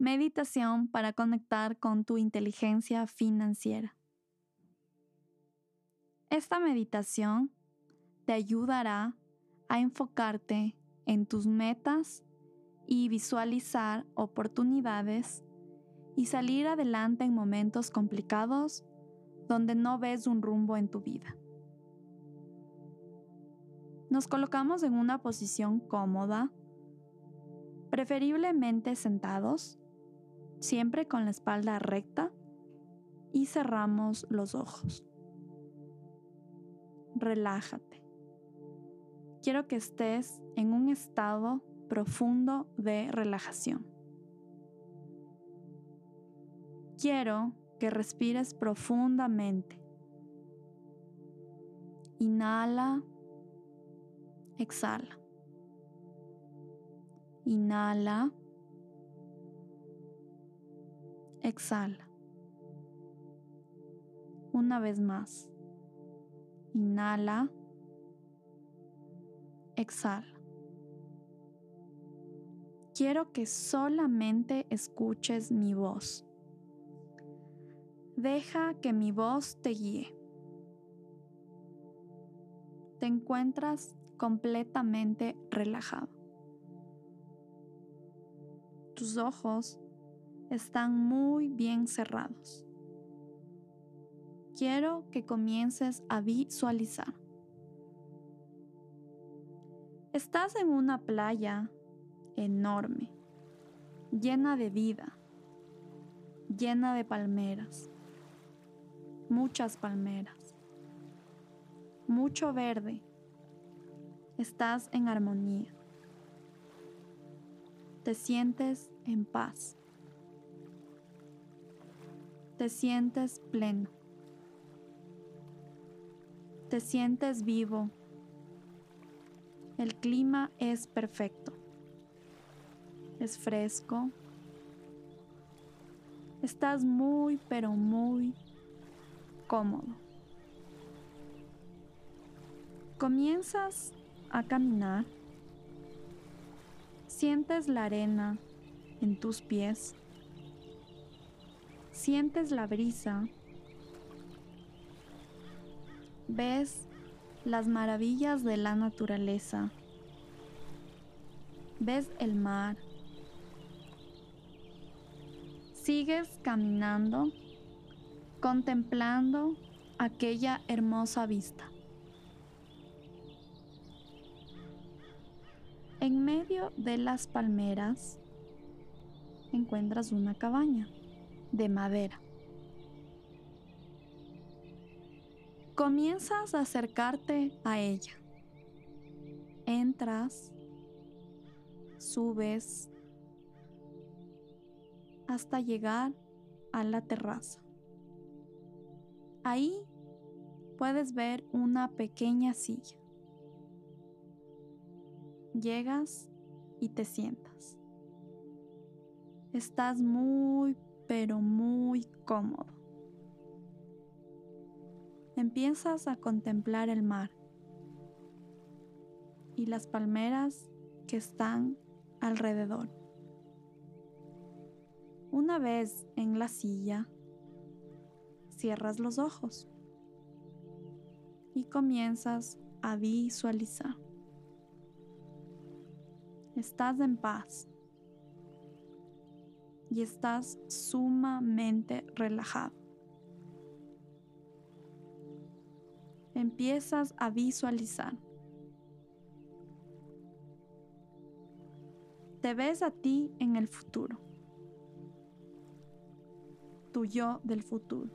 Meditación para conectar con tu inteligencia financiera. Esta meditación te ayudará a enfocarte en tus metas y visualizar oportunidades y salir adelante en momentos complicados donde no ves un rumbo en tu vida. Nos colocamos en una posición cómoda, preferiblemente sentados, siempre con la espalda recta y cerramos los ojos. Relájate. Quiero que estés en un estado profundo de relajación. Quiero que respires profundamente. Inhala exhala. Inhala. Exhala. Una vez más. Inhala. Exhala. Quiero que solamente escuches mi voz. Deja que mi voz te guíe. Te encuentras completamente relajado. Tus ojos están muy bien cerrados. Quiero que comiences a visualizar. Estás en una playa enorme, llena de vida, llena de palmeras, muchas palmeras, mucho verde estás en armonía. Te sientes en paz. Te sientes pleno. Te sientes vivo. El clima es perfecto. Es fresco. Estás muy, pero muy cómodo. Comienzas a caminar, sientes la arena en tus pies, sientes la brisa, ves las maravillas de la naturaleza, ves el mar, sigues caminando, contemplando aquella hermosa vista. En medio de las palmeras encuentras una cabaña de madera. Comienzas a acercarte a ella. Entras, subes hasta llegar a la terraza. Ahí puedes ver una pequeña silla llegas y te sientas. Estás muy, pero muy cómodo. Empiezas a contemplar el mar y las palmeras que están alrededor. Una vez en la silla, cierras los ojos y comienzas a visualizar estás en paz y estás sumamente relajado. Empiezas a visualizar. Te ves a ti en el futuro. Tu yo del futuro.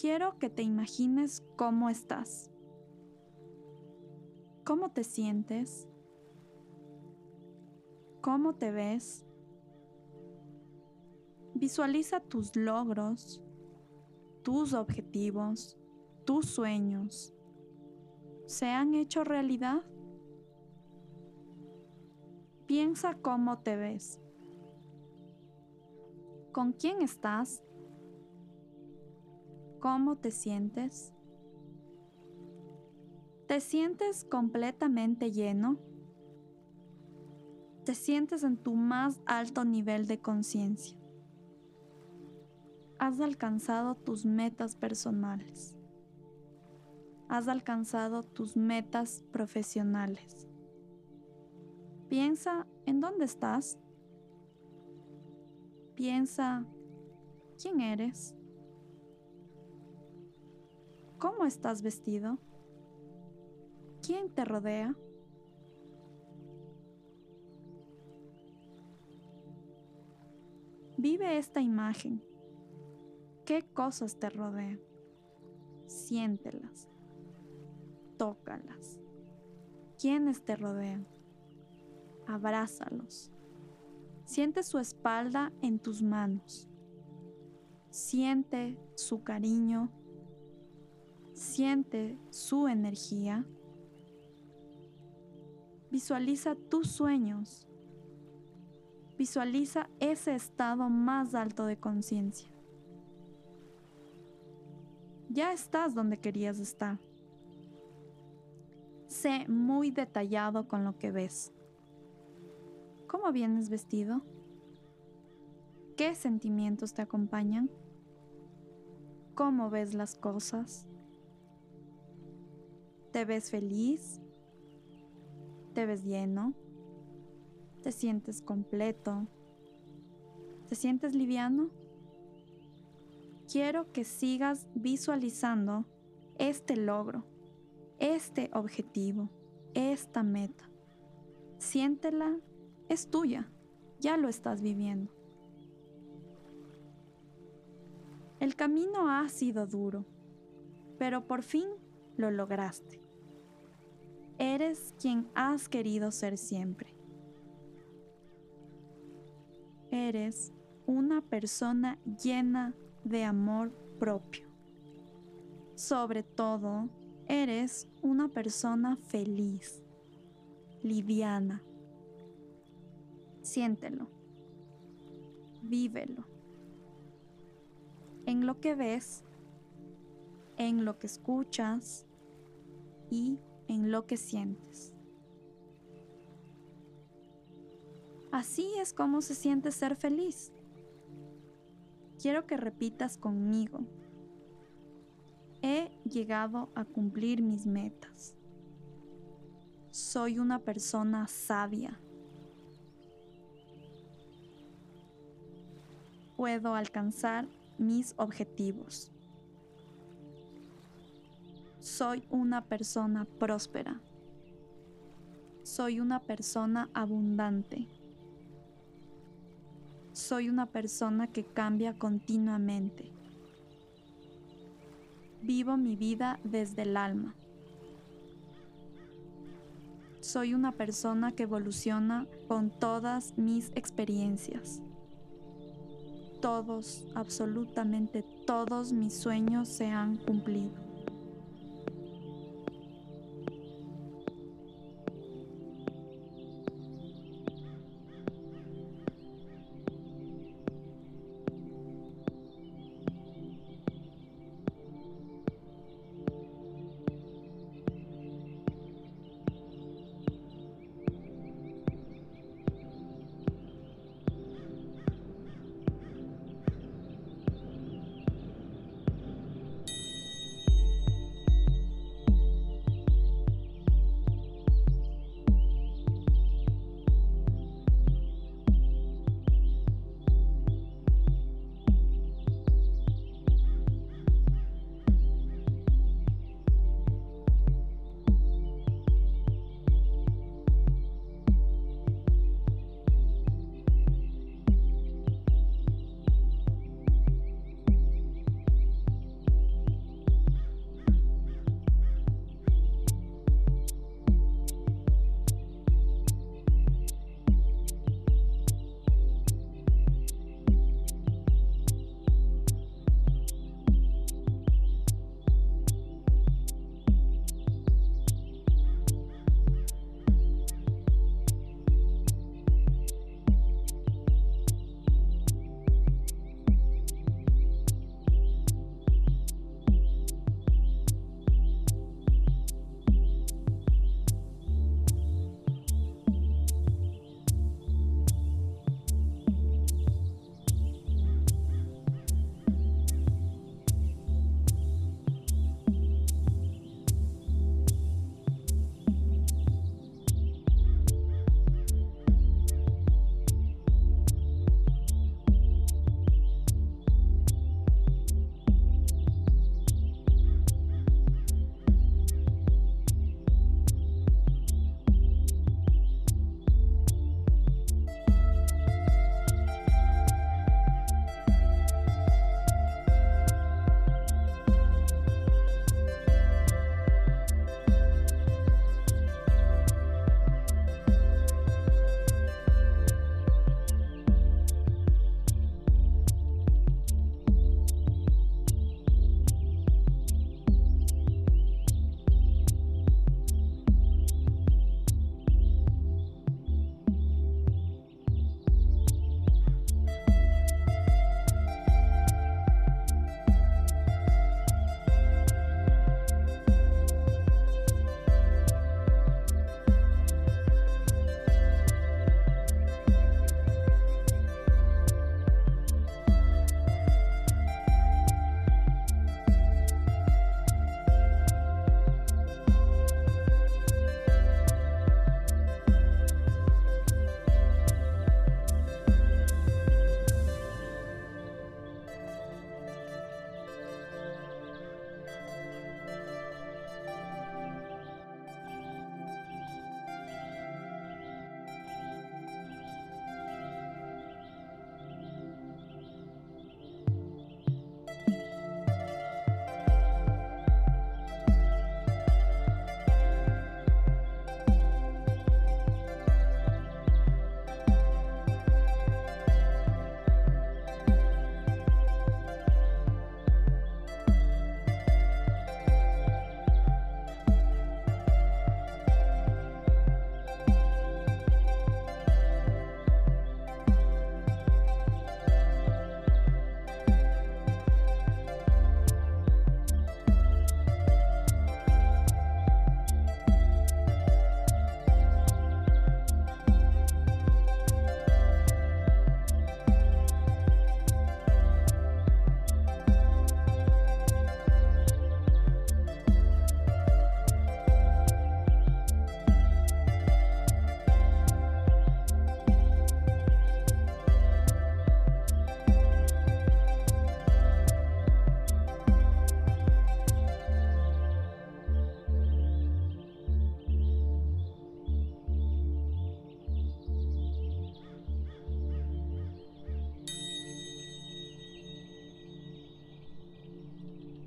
Quiero que te imagines cómo estás. ¿Cómo te sientes? cómo te ves. Visualiza tus logros, tus objetivos, tus sueños. ¿Se han hecho realidad? Piensa cómo te ves. ¿Con quién estás? ¿Cómo te sientes? ¿Te sientes completamente lleno? te sientes en tu más alto nivel de conciencia. Has alcanzado tus metas personales. Has alcanzado tus metas profesionales. Piensa en dónde estás. Piensa quién eres. ¿Cómo estás vestido? ¿Quién te rodea? Vive esta imagen. ¿Qué cosas te rodean? Siéntelas. Tócalas. ¿Quiénes te rodean? Abrázalos. Siente su espalda en tus manos. Siente su cariño. Siente su energía. Visualiza tus sueños Visualiza ese estado más alto de conciencia. Ya estás donde querías estar. Sé muy detallado con lo que ves. ¿Cómo vienes vestido? ¿Qué sentimientos te acompañan? ¿Cómo ves las cosas? ¿Te ves feliz? ¿Te ves lleno? ¿Te sientes completo? ¿Te sientes liviano? Quiero que sigas visualizando este logro, este objetivo, esta meta. Siéntela, es tuya, ya lo estás viviendo. El camino ha sido duro, pero por fin lo lograste. Eres quien has querido ser siempre eres una persona llena de amor propio. Sobre todo, eres una persona feliz, liviana. Siéntelo, vívelo. En lo que ves, en lo que escuchas y en lo que sientes. Así es como se siente ser feliz. Quiero que repitas conmigo. He llegado a cumplir mis metas. Soy una persona sabia. Puedo alcanzar mis objetivos. Soy una persona próspera. Soy una persona abundante. Soy una persona que cambia continuamente. Vivo mi vida desde el alma. Soy una persona que evoluciona con todas mis experiencias. Todos, absolutamente todos mis sueños se han cumplido.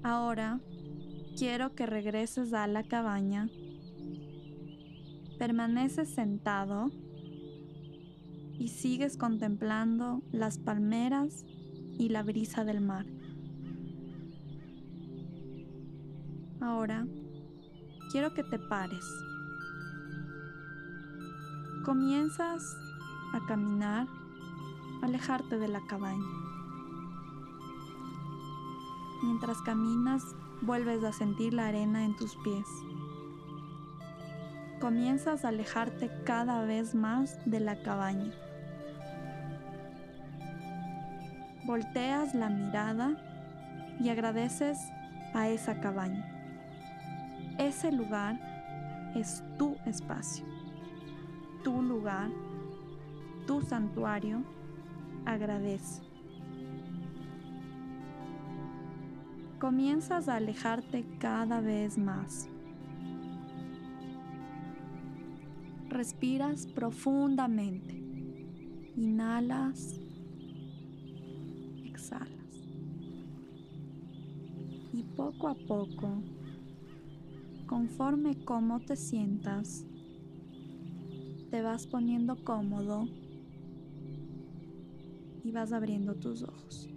Ahora quiero que regreses a la cabaña. Permaneces sentado y sigues contemplando las palmeras y la brisa del mar. Ahora quiero que te pares. Comienzas a caminar, alejarte de la cabaña. Mientras caminas, vuelves a sentir la arena en tus pies. Comienzas a alejarte cada vez más de la cabaña. Volteas la mirada y agradeces a esa cabaña. Ese lugar es tu espacio, tu lugar, tu santuario. Agradece. Comienzas a alejarte cada vez más. Respiras profundamente. Inhalas. Exhalas. Y poco a poco conforme cómo te sientas, te vas poniendo cómodo y vas abriendo tus ojos.